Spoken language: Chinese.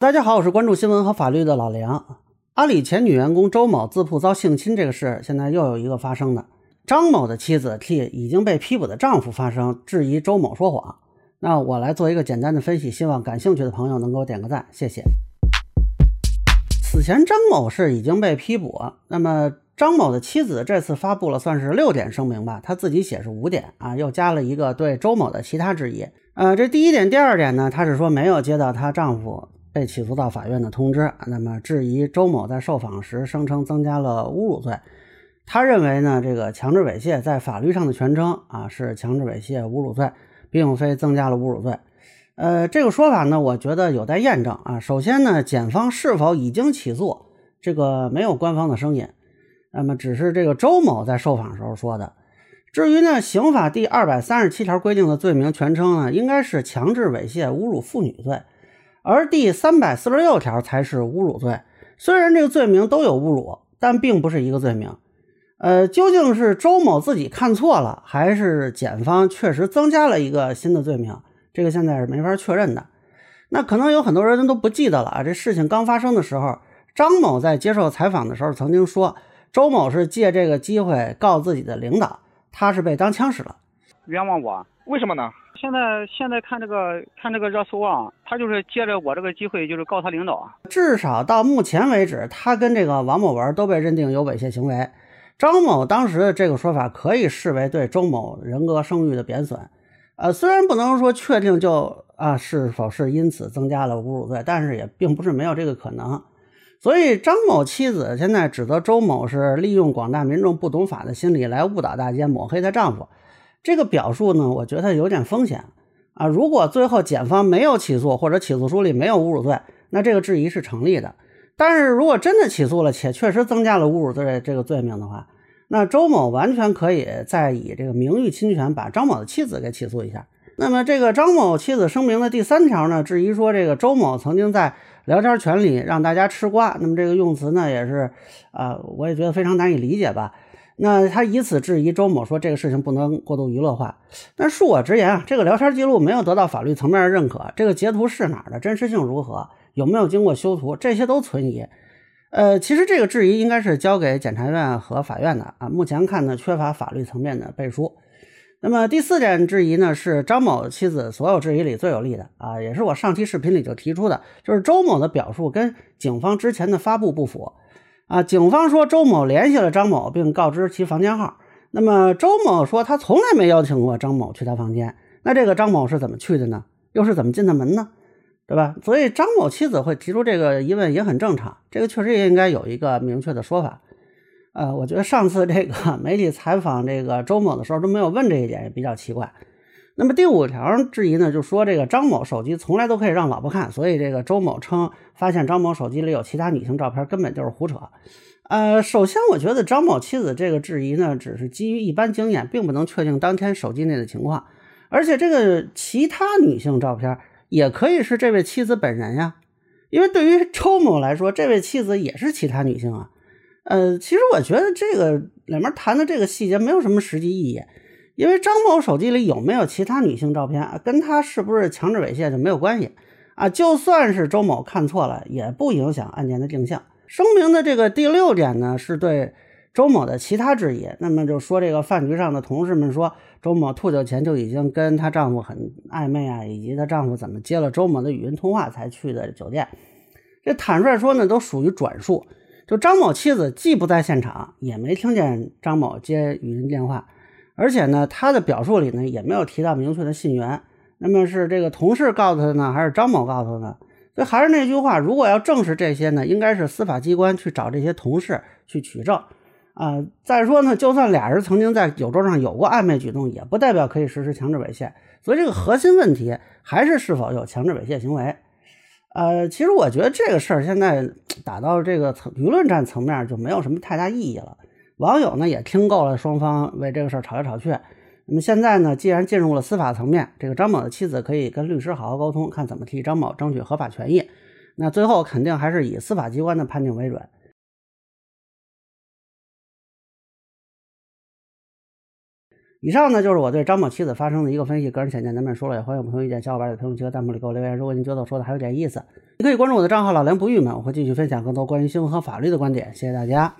大家好，我是关注新闻和法律的老梁。阿里前女员工周某自曝遭性侵这个事，现在又有一个发生的。张某的妻子替已经被批捕的丈夫发声，质疑周某说谎。那我来做一个简单的分析，希望感兴趣的朋友能给我点个赞，谢谢。此前张某是已经被批捕，那么张某的妻子这次发布了算是六点声明吧，他自己写是五点啊，又加了一个对周某的其他质疑。呃，这第一点、第二点呢，他是说没有接到她丈夫。被起诉到法院的通知，那么质疑周某在受访时声称增加了侮辱罪。他认为呢，这个强制猥亵在法律上的全称啊是强制猥亵侮辱罪，并非增加了侮辱罪。呃，这个说法呢，我觉得有待验证啊。首先呢，检方是否已经起诉，这个没有官方的声音，那么只是这个周某在受访时候说的。至于呢，刑法第二百三十七条规定的罪名全称呢，应该是强制猥亵侮辱妇女罪。而第三百四十六条才是侮辱罪，虽然这个罪名都有侮辱，但并不是一个罪名。呃，究竟是周某自己看错了，还是检方确实增加了一个新的罪名？这个现在是没法确认的。那可能有很多人都不记得了啊。这事情刚发生的时候，张某在接受采访的时候曾经说，周某是借这个机会告自己的领导，他是被当枪使了。冤枉我？为什么呢？现在现在看这个看这个热搜啊，他就是借着我这个机会，就是告他领导啊。至少到目前为止，他跟这个王某文都被认定有猥亵行为。张某当时的这个说法可以视为对周某人格声誉的贬损。呃，虽然不能说确定就啊是否是因此增加了侮辱罪，但是也并不是没有这个可能。所以张某妻子现在指责周某是利用广大民众不懂法的心理来误导大家，抹黑她丈夫。这个表述呢，我觉得有点风险啊。如果最后检方没有起诉，或者起诉书里没有侮辱罪，那这个质疑是成立的。但是如果真的起诉了，且确实增加了侮辱罪这个罪名的话，那周某完全可以再以这个名誉侵权把张某的妻子给起诉一下。那么这个张某妻子声明的第三条呢，质疑说这个周某曾经在聊天群里让大家吃瓜。那么这个用词呢，也是啊，我也觉得非常难以理解吧。那他以此质疑周某说这个事情不能过度娱乐化，但恕我直言啊，这个聊天记录没有得到法律层面的认可，这个截图是哪儿的，真实性如何，有没有经过修图，这些都存疑。呃，其实这个质疑应该是交给检察院和法院的啊，目前看呢缺乏法律层面的背书。那么第四点质疑呢，是张某妻子所有质疑里最有力的啊，也是我上期视频里就提出的，就是周某的表述跟警方之前的发布不符。啊，警方说周某联系了张某，并告知其房间号。那么周某说他从来没邀请过张某去他房间。那这个张某是怎么去的呢？又是怎么进的门呢？对吧？所以张某妻子会提出这个疑问也很正常。这个确实也应该有一个明确的说法。呃，我觉得上次这个 媒体采访这个周某的时候都没有问这一点，也比较奇怪。那么第五条质疑呢，就说这个张某手机从来都可以让老婆看，所以这个周某称发现张某手机里有其他女性照片，根本就是胡扯。呃，首先我觉得张某妻子这个质疑呢，只是基于一般经验，并不能确定当天手机内的情况。而且这个其他女性照片也可以是这位妻子本人呀，因为对于 周某来说，这位妻子也是其他女性啊。呃，其实我觉得这个里面谈的这个细节没有什么实际意义。因为张某手机里有没有其他女性照片，跟他是不是强制猥亵就没有关系啊。就算是周某看错了，也不影响案件的定性。声明的这个第六点呢，是对周某的其他质疑。那么就说这个饭局上的同事们说，周某吐酒前就已经跟她丈夫很暧昧啊，以及她丈夫怎么接了周某的语音通话才去的酒店。这坦率说呢，都属于转述。就张某妻子既不在现场，也没听见张某接语音电话。而且呢，他的表述里呢也没有提到明确的信源。那么是这个同事告诉他呢，还是张某告诉他呢？所以还是那句话，如果要证实这些呢，应该是司法机关去找这些同事去取证啊。再说呢，就算俩人曾经在酒桌上有过暧昧举动，也不代表可以实施强制猥亵。所以这个核心问题还是是否有强制猥亵行为。呃，其实我觉得这个事儿现在打到这个层舆论战层面就没有什么太大意义了。网友呢也听够了双方为这个事儿吵来吵去，那么现在呢，既然进入了司法层面，这个张某的妻子可以跟律师好好沟通，看怎么替张某争取合法权益。那最后肯定还是以司法机关的判定为准。以上呢就是我对张某妻子发生的一个分析，个人浅见难免说了，也欢迎不同意见小伙伴在评论区和弹幕里给我留言。如果您觉得我说的还有点意思，你可以关注我的账号老梁不郁闷，我会继续分享更多关于新闻和法律的观点。谢谢大家。